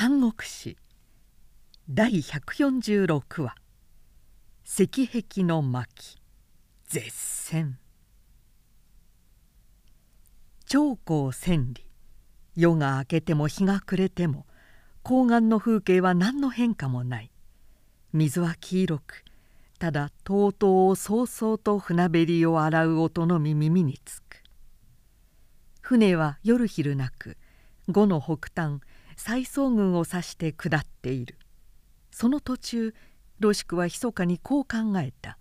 三国史第146話「石壁の巻。絶戦」長江千里。夜が明けても日が暮れても高岸の風景は何の変化もない。水は黄色くただとうとうをそうそうと船べりを洗う音のみ耳につく。船は夜昼なく五の北端蔡総軍を指して下っている。その途中ロシクは密かにこう考えた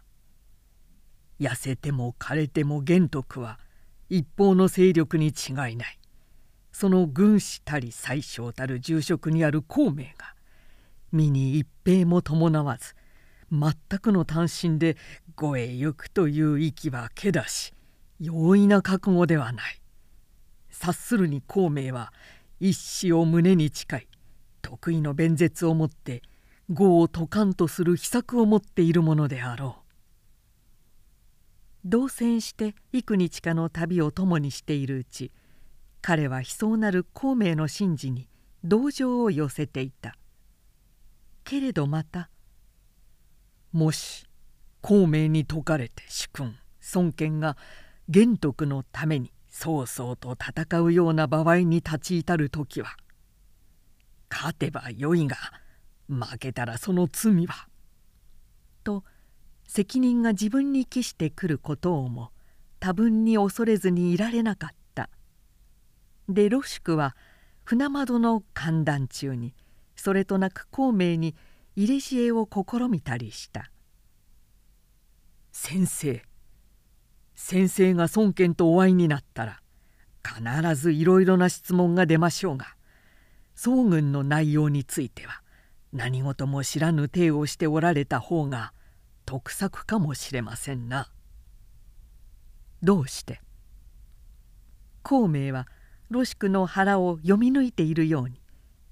「痩せても枯れても玄徳は一方の勢力に違いない」その軍師たり宰相たる住職にある孔明が身に一兵も伴わず全くの単身で呉へ行くという息はけだし容易な覚悟ではない。察するに孔明は一死を胸に誓い得意の弁舌をもって業を解かんとする秘策を持っているものであろう。同棲して幾日かの旅を共にしているうち彼は悲壮なる孔明の神事に同情を寄せていた。けれどまたもし孔明に説かれて主君孫権が玄徳のために曹操と戦うような場合に立ち至る時は勝てばよいが負けたらその罪は。と責任が自分に帰してくることをも多分に恐れずにいられなかった。でロシクは船窓の歓談中にそれとなく孔明に入れ知恵を試みたりした。先生先生が孫権とお会いになったら必ずいろいろな質問が出ましょうが宋軍の内容については何事も知らぬ体をしておられた方が得策かもしれませんな。どうして？孔明はロシクの腹を読み抜いているように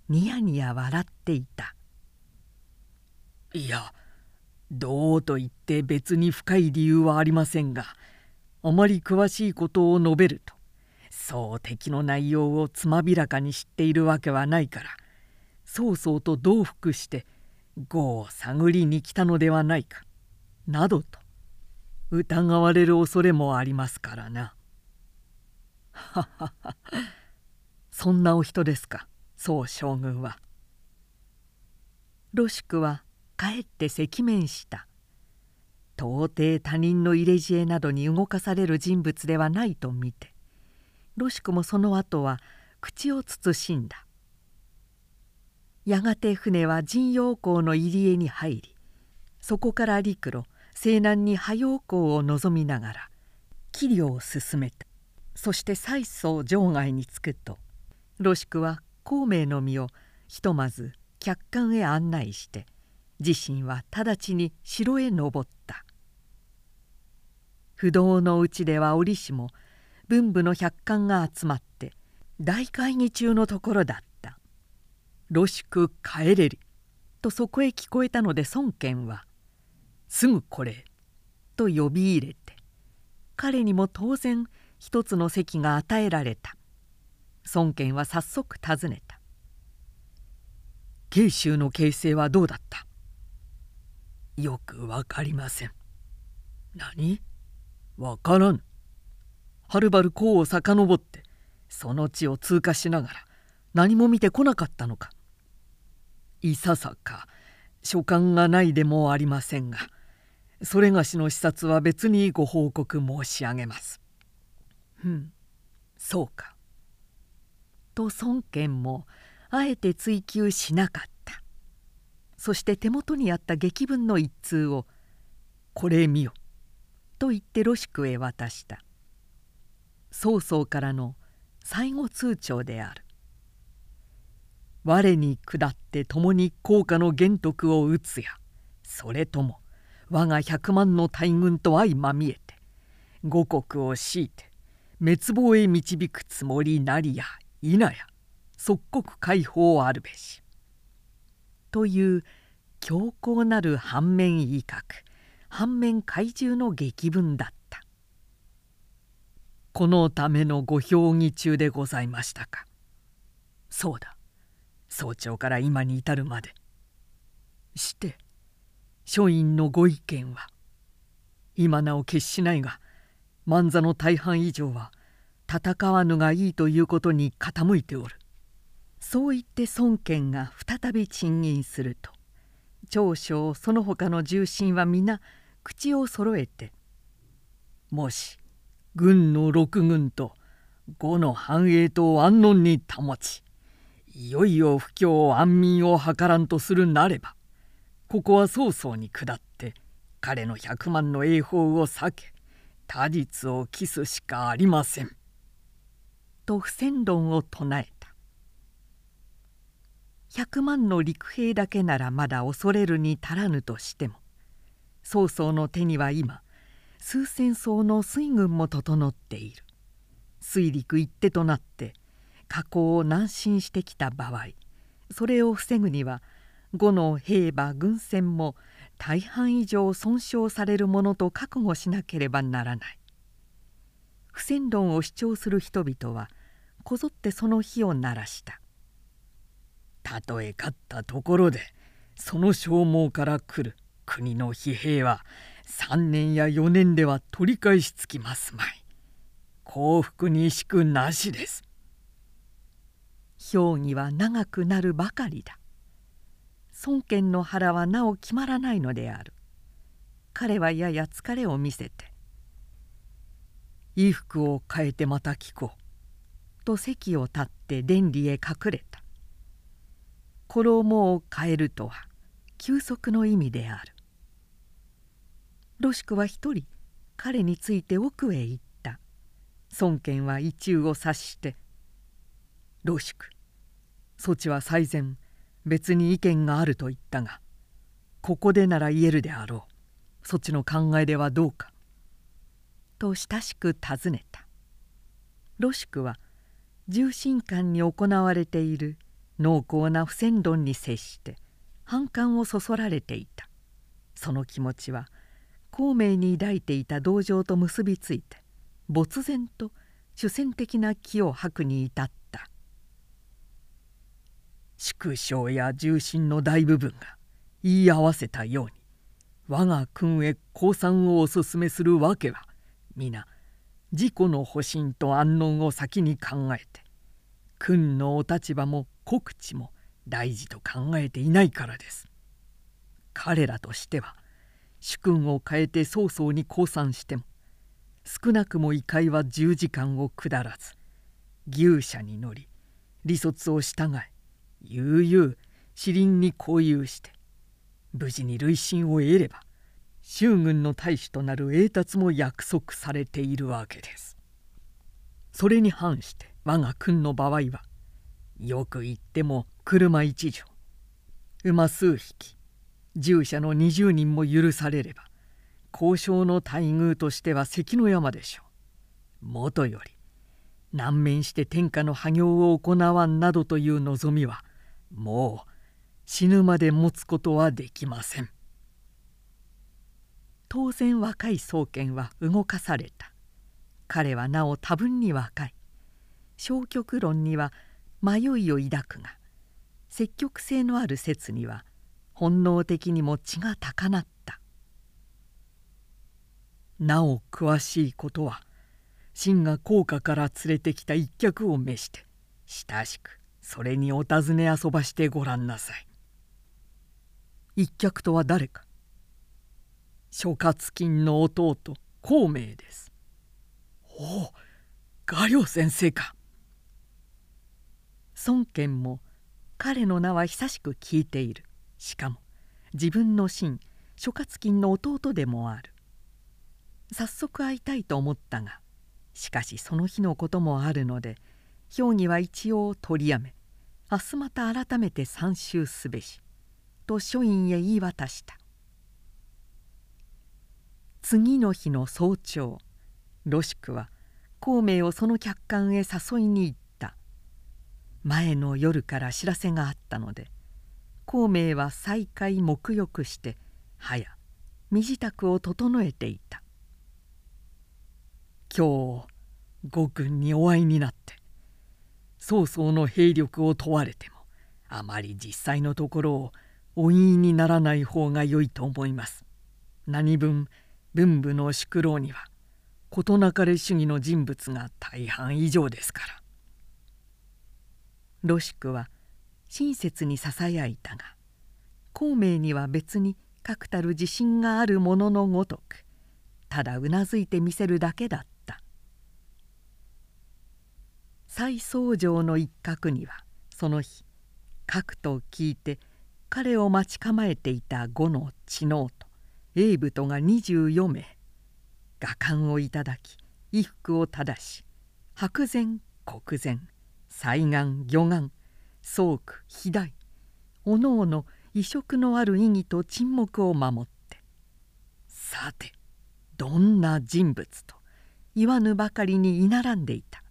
ニヤニヤ笑っていた。いやどうと言って別に深い理由はありませんがあまり詳しいことを述べるとそう敵の内容をつまびらかに知っているわけはないから曹操と同服して呉を探りに来たのではないかなどと疑われる恐れもありますからな。はははそんなお人ですか宋将軍は。ロシクはかえって赤面した。到底他人の入れ知恵などに動かされる人物ではないと見てロシクもその後は口を慎んだ。やがて船は神陽港の入り江に入りそこから陸路西南に波陽港を望みながら器量を進めた。そして蔡宗場外に着くとロシクは孔明の身をひとまず客館へ案内して自身は直ちに城へ登った。不動のうちでは折しも文武の百官が集まって大会議中のところだった「ろしく帰れり」とそこへ聞こえたので孫権は「すぐこれ」と呼び入れて彼にも当然一つの席が与えられた。孫権は早速尋ねた「慶州の形勢はどうだった?」よく分かりません。何？わからぬ。はるばる甲を遡ってその地を通過しながら何も見てこなかったのか。いささか所感がないでもありませんがそれがしの視察は別にご報告申し上げます。うん、そうか。と孫権もあえて追及しなかった。そして手元にあった劇文の一通を「これ見よ」と言ってロシクへ渡した。曹操からの最後通帳である。我に下って共に効果の玄徳を討つやそれとも我が百万の大軍と相まみえて五国を強いて滅亡へ導くつもりなりや否や即刻解放あるべし。という強硬なる反面威嚇。反面怪獣の劇文だった。このためのご評議中でございましたか。そうだ。早朝から今に至るまで。して書院のご意見は。今なお決しないが万座の大半以上は戦わぬがいいということに傾いておる。そう言って孫権が再び賃金すると長将その他の重臣は皆口を揃えて「もし軍の六軍と五の繁栄と安穏に保ちいよいよ不況安民を図らんとするなればここは早々に下って彼の百万の栄宝を避け他日を期すしかありません。と不戦論を唱えた百万の陸兵だけならまだ恐れるに足らぬとしても曹操の手には今数千艘の水軍も整っている。水陸一手となって河口を南進してきた場合それを防ぐには呉の兵馬軍船も大半以上損傷されるものと覚悟しなければならない。不戦論を主張する人々はこぞってその火を鳴らした。たとえ勝ったところでその消耗から来る。国の疲弊は3年や4年では取り返しつきますまい。幸福にしくなしです。評議は長くなるばかりだ。孫権の腹はなお決まらないのである。彼はやや疲れを見せて「衣服を変えてまた聞こう」と席を立って殿里へ隠れた。衣を変えるとは休息の意味である。ロシクは一人彼について奥へ行った。孫権は一中を察して「ロシクそちは最前別に意見があると言ったがここでなら言えるであろう。そちの考えではどうか」と親しく尋ねた。ロシクは重心館に行われている濃厚な不戦論に接して反感をそそられていた。その気持ちは孔明に抱いていた同情と結びついて没然と主戦的な気を吐くに至った縮小や重心の大部分が言い合わせたように我が君へ降参をお勧めするわけは皆自己の保身と安穏を先に考えて君のお立場も告知も大事と考えていないからです。彼らとしては主君を変えて早々に降参しても少なくも異界は10時間を下らず牛車に乗り利卒を従え悠々死林に交遊して無事に累進を得れば州軍の大使となる栄達も約束されているわけです。それに反して我が君の場合はよく言っても車一乗馬数匹従者の20人も許されれば交渉の待遇としては関の山でしょう。もとより難免して天下の破行を行わんなどという望みはもう死ぬまで持つことはできません。当然若い宗権は動かされた彼はなお多分に若い消極論には迷いを抱くが積極性のある説には本能的にも血が高鳴ったなお詳しいことは真が高家から連れてきた一客を召して親しくそれにお尋ね遊ばしてごらんなさい。一客とは誰か諸葛金の弟孔明です。おお画陵先生か。孫権も彼の名は久しく聞いているしかも自分の親諸葛金の弟でもある。早速会いたいと思ったがしかしその日のこともあるので評議は一応取りやめ明日また改めて参集すべしと書院へ言い渡した。次の日の早朝ロシクは孔明をその客館へ誘いに行った。前の夜から知らせがあったので孔明は再会沐浴して早身支度を整えていた今日吾君にお会いになって曹操の兵力を問われてもあまり実際のところをお言いにならない方が良いと思います。何分文武の宿老には事なかれ主義の人物が大半以上ですから。ロシクは親切にささやいたが孔明には別に確たる自信があるもののごとくただうなずいてみせるだけだった。蔡宗城の一角にはその日核と聞いて彼を待ち構えていた五の知能と英武とが24名画官をいただき衣服を正し白前黒前西岸魚眼宗区肥大おのおの異色のある意義と沈黙を守って。さてどんな人物と言わぬばかりに居並んでいた。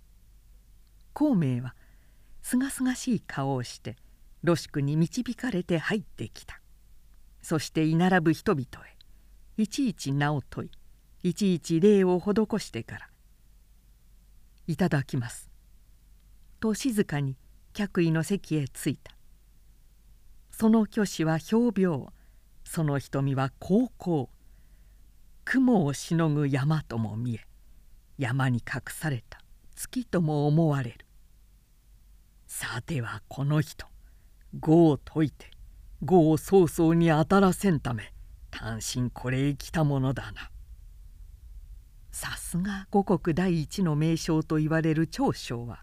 孔明はすがすがしい顔をしてロシクに導かれて入ってきた。そして居並ぶ人々へいちいち名を問いいちいち礼を施してから「いただきます」と静かに客位の席へ着いた。その虚子は氷病。その瞳は高校。雲をしのぐ山とも見え。山に隠された。月とも思われる。さてはこの人。語を解いて。語を早々に当たらせんため。単身これへ来たものだな。さすが五国第一の名将と言われる長将は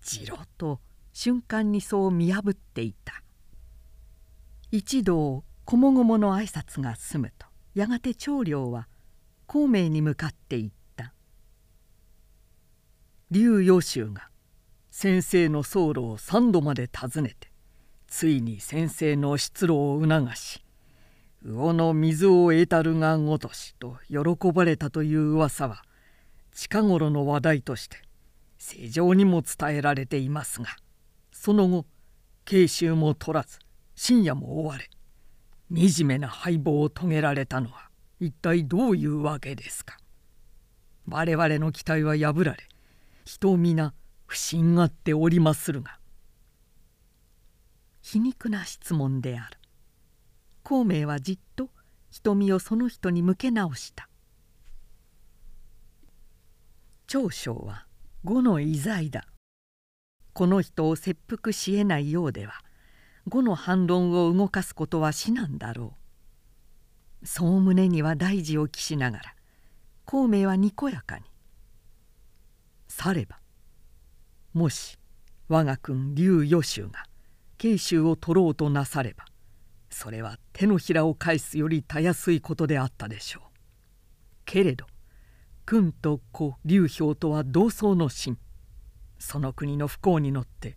じろと瞬間にそう見破っていた。一同こもごもの挨拶が済むとやがて長領は孔明に向かって言った「劉陽州が先生の僧侶を三度まで訪ねてついに先生の出路を促し魚の水を得たるがごとしと喜ばれたという噂は近頃の話題として正常にも伝えられていますがその後慶州も取らず深夜も追われ惨めな敗北を遂げられたのは一体どういうわけですか？我々の期待は破られ人皆不審がっておりまするが皮肉な質問である。孔明はじっと瞳をその人に向け直した。長将は呉の遺罪だ。この人を切腹しえないようでは後の反論を動かすことは至難だろうそう胸には大事を期しながら孔明はにこやかに「さればもし我が君劉余州が慶州を取ろうとなさればそれは手のひらを返すよりたやすいことであったでしょう。けれど君と子劉氷とは同窓の心その国の不幸に乗って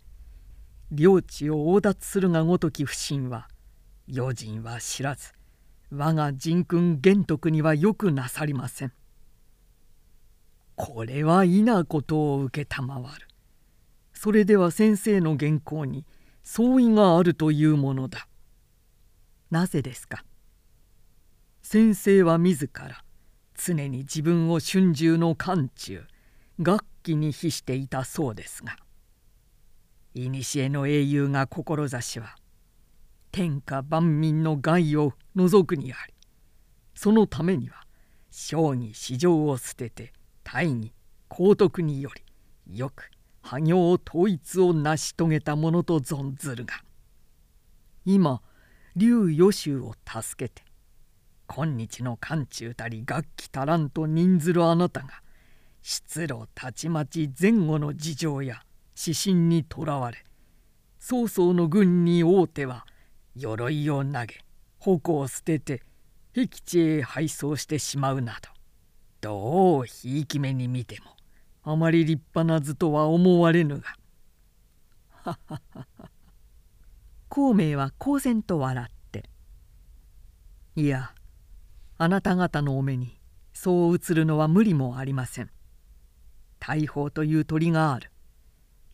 領地を横奪するがごとき不信は余人は知らず我が人君玄徳にはよくなさりません。これは異なことを承る。それでは先生の原稿に相違があるというものだ。なぜですか？先生は自ら常に自分を春秋の漢中楽器に比していたそうですが古の英雄が志は天下万民の害を除くにありそのためには将棋市場を捨てて大義皇徳によりよく破行統一を成し遂げたものと存ずるが今劉予州を助けて今日の漢中たり楽器足らんと任ずるあなたが失路たちまち前後の事情や指針にとらわれ曹操の軍に王手は鎧を投げ矛を捨てて僻地へ配送してしまうなどどうひいき目に見てもあまり立派な図とは思われぬが。はははは孔明は公然と笑って「いやあなた方のお目にそう映るのは無理もありません。大砲という鳥がある。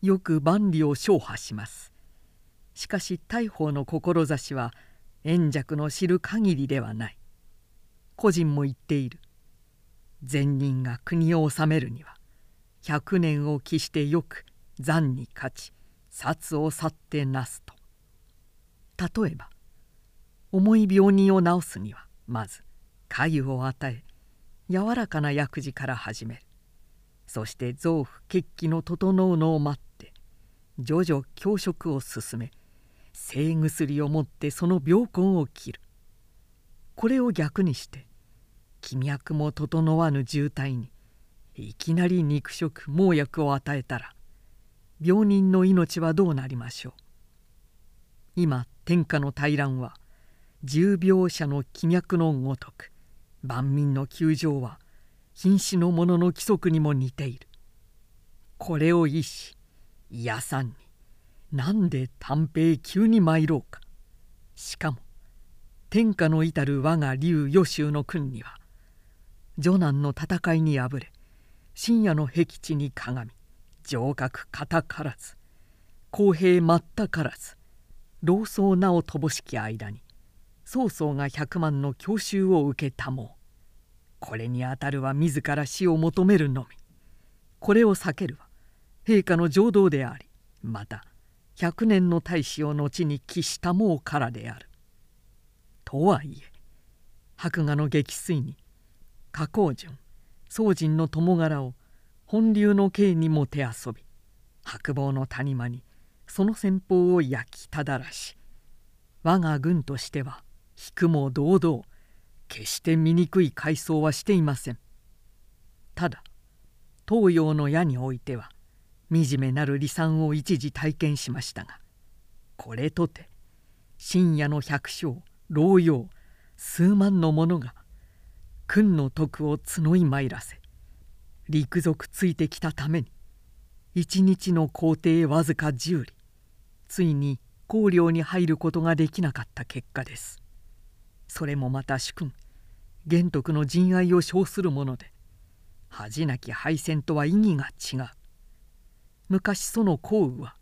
よく万里を唱破します。しかし大砲の志は円尺の知る限りではない。個人も言っている。善人が国を治めるには百年を期してよく残に勝ち殺を去ってなすと。例えば重い病人を治すにはまず粥を与え柔らかな薬事から始める。そして臓腑血気の整うのを待って徐々強食を進め生薬を持ってその病根を切る。これを逆にして気脈も整わぬ渋滞にいきなり肉食猛薬を与えたら病人の命はどうなりましょう。今天下の大乱は重病者の気脈のごとく万民の窮状は瀕死の者の規則にも似ている。これを医し癒さんになんで短平急に参ろうか。しかも天下の至る我が竜予州の君には女難の戦いに敗れ深夜の僻地にかがみ城郭肩からず公平全からず老僧名を乏しき間に曹操が百万の強襲を受けたもう。これにあたるは自ら死を求めるのみこれを避けるは陛下の情動でありまた百年の大使を後に帰したもうからである。とはいえ白画の激水に加工順宗人の友柄を本流の刑にもて遊び白棒の谷間にその先方を焼きただらし我が軍としては引くも堂々決して醜い階層はしていません。ただ東洋の矢においては惨めなる離散を一時体験しましたがこれとて深夜の百姓老幼数万の者が君の徳を募い参らせ陸賊ついてきたために一日の行程わずか10里ついに公領に入ることができなかった結果です。それもまた主君玄徳の陣愛を称するもので恥なき敗戦とは意義が違う。昔その項羽は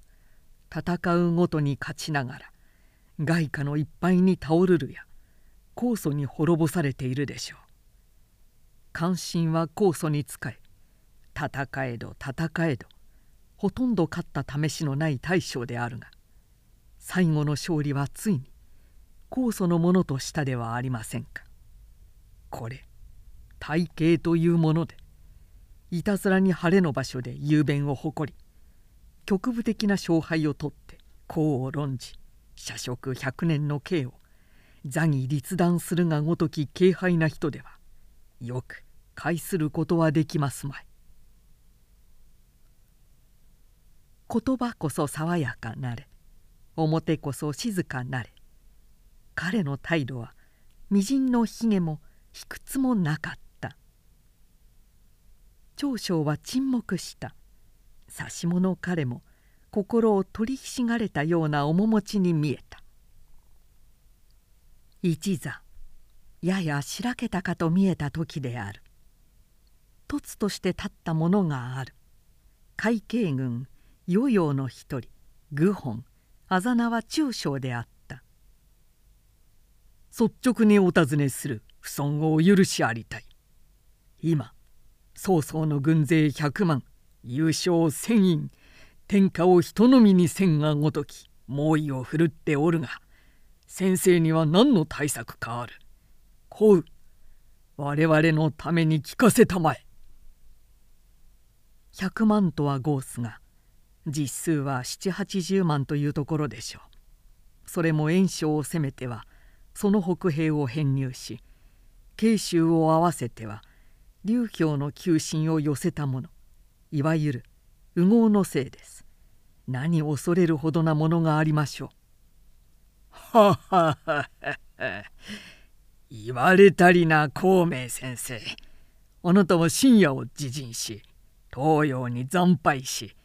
戦うごとに勝ちながら外貨のいっぱいに倒るるや酵素に滅ぼされているでしょう。関心は酵素に仕え戦えど戦えどほとんど勝った試しのない大将であるが最後の勝利はついに酵素のものとしたではありませんか。これ体系というものでいたずらに晴れの場所で雄弁を誇り局部的な勝敗をとって功を論じ社食百年の刑を座に立断するがごとき軽廃な人ではよく介することはできますまい。言葉こそ爽やかなれ表こそ静かなれ彼の態度はみじんのひげも卑屈もなかった。長将は沈黙した。指し物彼も心を取りひしがれたような面持ちに見えた。一座ややしらけたかと見えた時である。凸として立ったものがある。海警軍余陽の一人愚本あざ名は中将であった。率直にお尋ねする不尊をお許しありたい今曹操の軍勢100万優勝千員天下を人のみにせんがごとき猛威を振るっておるが先生には何の対策かある。こう我々のために聞かせたまえ。100万とはゴースが実数は780万というところでしょう。それも袁紹を攻めてはその北兵を編入し慶州を合わせては劉氷の求心を寄せたものいわゆる右合のせいです。何恐れるほどなものがありましょう。ははは言われたりな孔明先生。あなたは深夜を自陣し東洋に惨敗し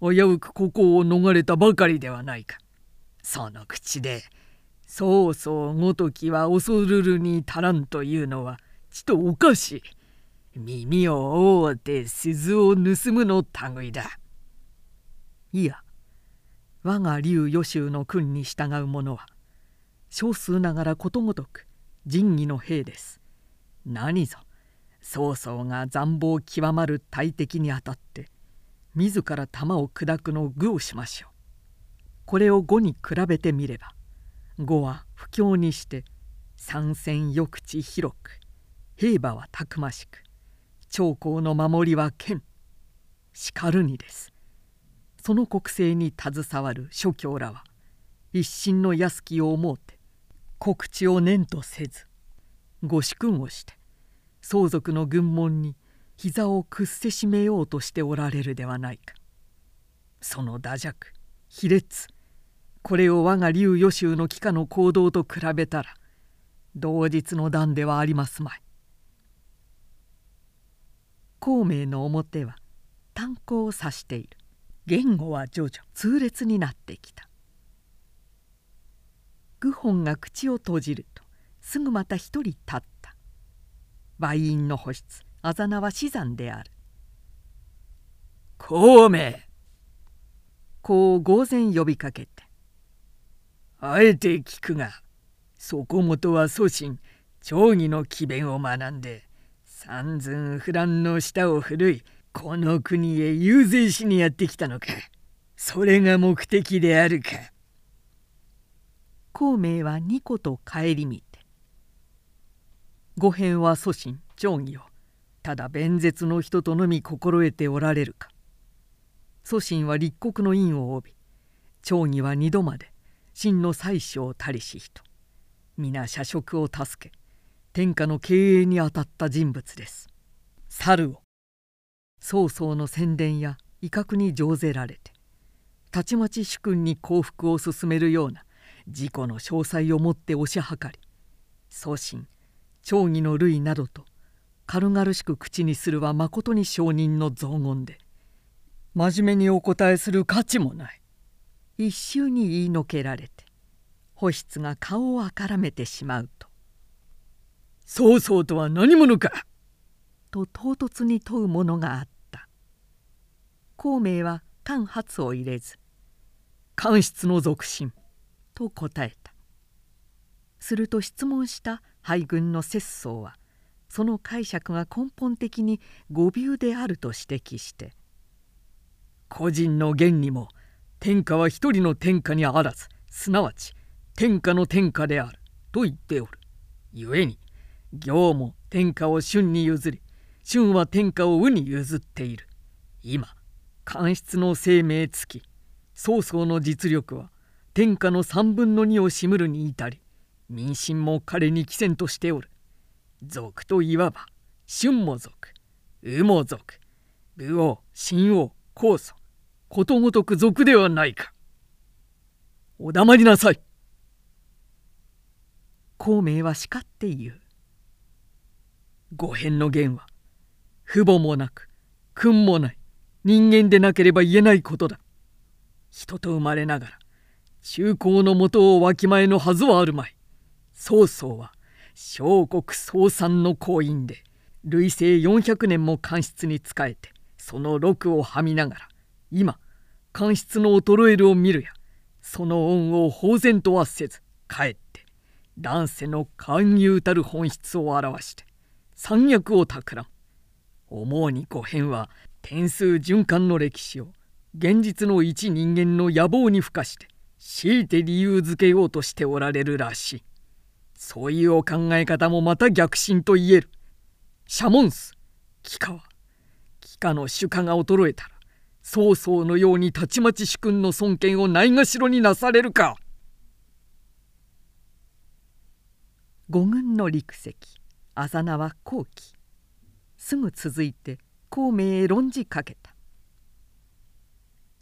危うくここを逃れたばかりではないか。その口で「そうそうごときは恐るるに足らん」というのはちとおかしい。耳を覆って鈴を盗むの類だ。いや我が竜予習の君に従う者は少数ながらことごとく仁義の兵です。何ぞ曹操が残暴極まる大敵にあたって自ら弾を砕くのを愚をしましょう。これを語に比べてみれば呉は不況にして参戦抑地広く兵馬はたくましく長江の守りは剣しかるにです。その国政に携わる諸教らは一心の安きを思うて告知を念とせずご主君をして相続の軍門に膝を屈せしめようとしておられるではないか。その打弱卑劣これを我が竜予習の帰化の行動と比べたら同日の段ではありますまい。孔明の表は炭鉱を指している。言語は徐々痛烈になってきた。愚本が口を閉じるとすぐまた一人立った。売員の保湿あざ名は死産である。孔明こう呆然呼びかけてあえて聞くがそこもとは祖神長義の詭弁を学んで三寸不乱の舌を振るいこの国へ遊説しにやってきたのかそれが目的であるか。孔明は二個と顧みて御辺は祖神長義をただ弁舌の人とのみ心得ておられるか。祖神は立国の印を帯び長義は二度まで真の宰相たりし人。皆社食を助け天下の経営に当たった人物です。猿を曹操の宣伝や威嚇に乗ぜられてたちまち主君に降伏を進めるような事故の詳細をもって押し量り祖神長義の類などと軽々しく口にするはまことに証人の雑言で真面目にお答えする価値もない。一周に言いのけられて保湿が顔をあからめてしまうと「曹操とは何者か!」と唐突に問うものがあった。孔明は間髪を入れず「官室の属心」と答えた。すると質問した敗軍の節操はその解釈が根本的に誤謬であると指摘して「個人の言にも天下は一人の天下にあらずすなわち天下の天下である」と言っておる。故に行も天下を春に譲り春は天下を宇に譲っている。今官室の生命付き曹操の実力は天下の三分の二を占むるに至り民心も彼に寄せんとしておる。族といわば春も族羽も族武王神王高祖ことごとく族ではないか。お黙りなさい。孔明は叱って言う。五辺の言は父母もなく君もない人間でなければ言えないことだ。人と生まれながら中高のもとをわきまえのはずはあるまい。曹操は小国創産の行員で累世400年も官室に仕えてその禄をはみながら今官室の衰えるを見るやその恩を放然とはせずかえって乱世の寛裕たる本質を表して三役を企む思うに五辺は点数循環の歴史を現実の一人間の野望に付加して強いて理由づけようとしておられるらしい。そういうお考え方もまた逆進と言える。シャモンス、帰化は、帰化の主家が衰えたら、曹操のようにたちまち主君の尊厳をないがしろになされるか。五軍の陸石あざ名は後期すぐ続いて孔明へ論じかけた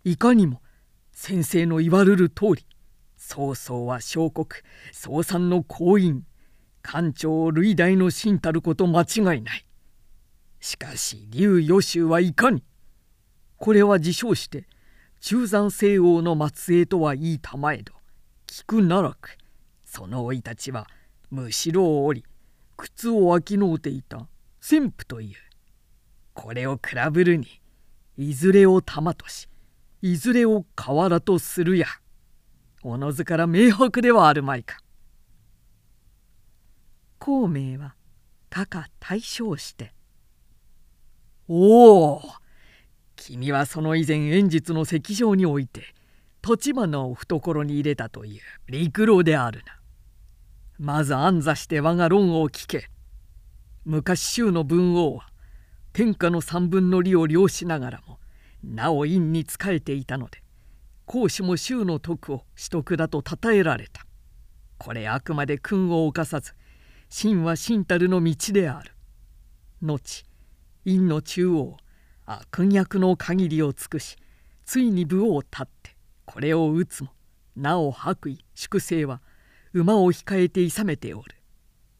いかにも先生の言われる通り曹操は小国曹参の行員官庁類大の臣たること間違いない。しかし劉予習はいかにこれは自称して中山西王の末裔とは言いたまえど聞くならくその生い立ちはむしろを折り靴を飽きのうていた旋風というこれを比べるにいずれを玉としいずれを河原とするや。おのずから明白ではあるまいか。孔明はかか大笑して「おお君はその以前演術の席上において立花を懐に入れたという陸路であるな。まず安座して我が論を聞け。昔州の文王は天下の三分の利を領しながらもなお院に仕えていたので公子も州の徳を取得だと称えられた。これあくまで君を犯さず真は真たるの道である。後陰の中央悪役の限りを尽くしついに武を立ってこれを打つもなお白衣粛清は馬を控えていさめておる。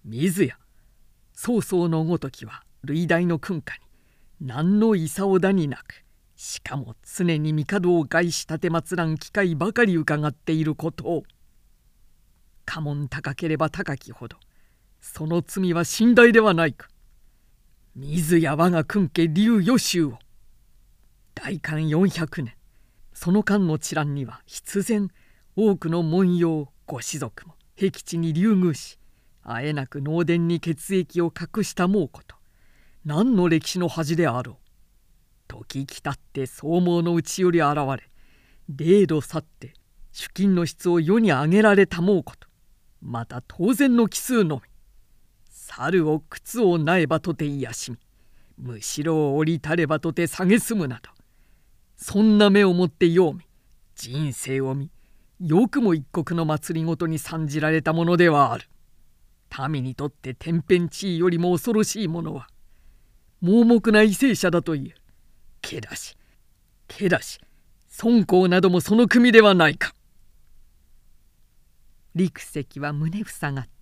水や曹操のごときは類大の訓下に何の功だになくしかも常に帝を害し立てまつらん機会ばかり伺っていることを家紋高ければ高きほどその罪は甚大ではないか。水や我が君家竜予習を。大観400年。その間の治乱には必然多くの文様ご子族も僻地に流宮しあえなく脳殿に血液を隠した猛こと何の歴史の恥であろう。時来たって総毛のうちより現れ零度去って主金の質を世に上げられた猛ことまた当然の奇数のみ。猿を靴をなえばとて癒しみむしろを降りたればとて蔑むなどそんな目をもってようみ人生を見よくも一国の祭りごとに参じられたものではある。民にとって天変地異よりも恐ろしいものは盲目な為政者だという。けだしけだし孫公などもその組ではないか。陸石は胸塞がって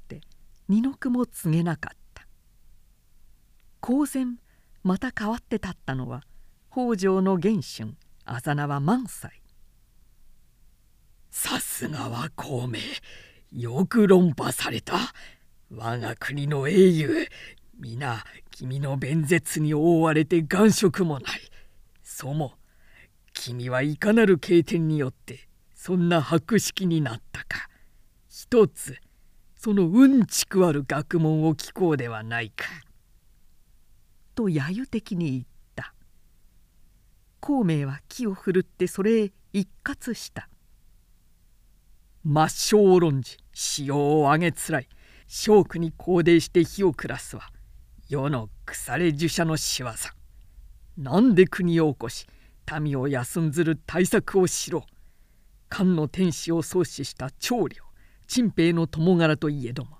二の句も告げなかった。公然また変わって立ったのは北条の元春あざ名は萬歳さすがは孔明よく論破された。我が国の英雄皆君の弁舌に覆われて眼色もない。そも君はいかなる経験によってそんな博識になったか。一つそのうんちくある学問を聞こうではないか。と揶揄的に言った。孔明は気を振るってそれへ一喝した。抹消を論じ使用を上げつらい。正句に肯定して火を暮らすは世の腐れ呪者の仕業。なんで国を起こし民を休んずる対策をしろ。漢の天使を創始した長領。陳平の友柄といえども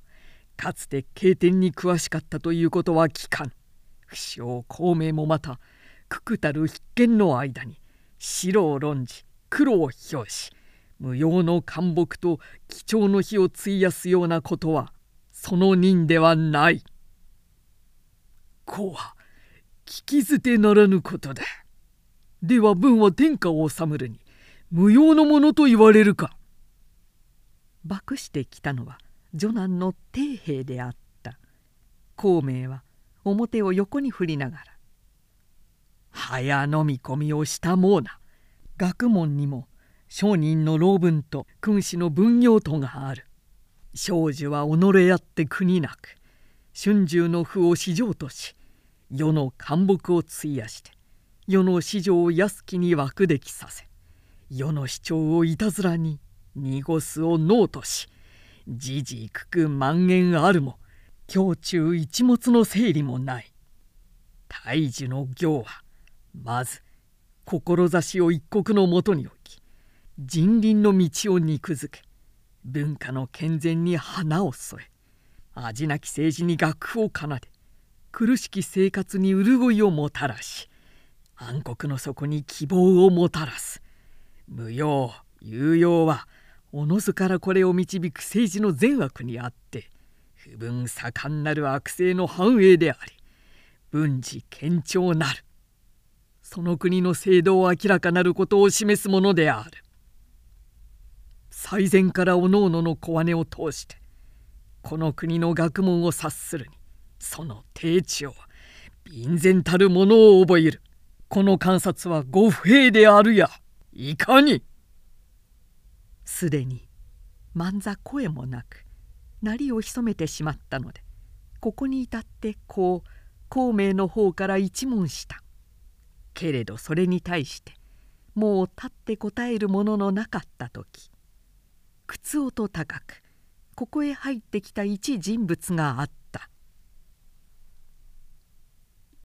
かつて経典に詳しかったということは聞かぬ不詳孔明もまたくくたる必見の間に白を論じ黒を表し無用の干木と貴重の火を費やすようなことはその任ではない。子は聞き捨てならぬことだ。では文は天下を治むるに無用のものと言われるか。幕してきたのは女男の底兵であった。孔明は表を横に振りながら「早飲み込みをしたもうな学問にも商人の老文と君子の分業とがある少女は己あって国なく春秋の負を市場とし世の干木を費やして世の市場を安きに枠できさせ世の主張をいたずらに濁すをノーとしじじくく万円あるも胸中一物の整理もない。大樹の行はまず志を一国のもとに置き人倫の道を肉づけ文化の健全に花を添え味なき政治に楽を奏で苦しき生活に潤いをもたらし暗黒の底に希望をもたらす。無用有用はおのずからこれを導く政治の善悪にあって不分盛んなる悪性の繁栄であり文治堅調なるその国の制度を明らかなることを示すものである。最前からおのおのの小金を通してこの国の学問を察するにその定地を便然たるものを覚える。この観察はご不平であるやいかにすでに万座声もなく鳴りを潜めてしまったのでここに至ってこう孔明の方から一問した。けれどそれに対してもう立って答えるもののなかった時靴音高くここへ入ってきた一人物があった。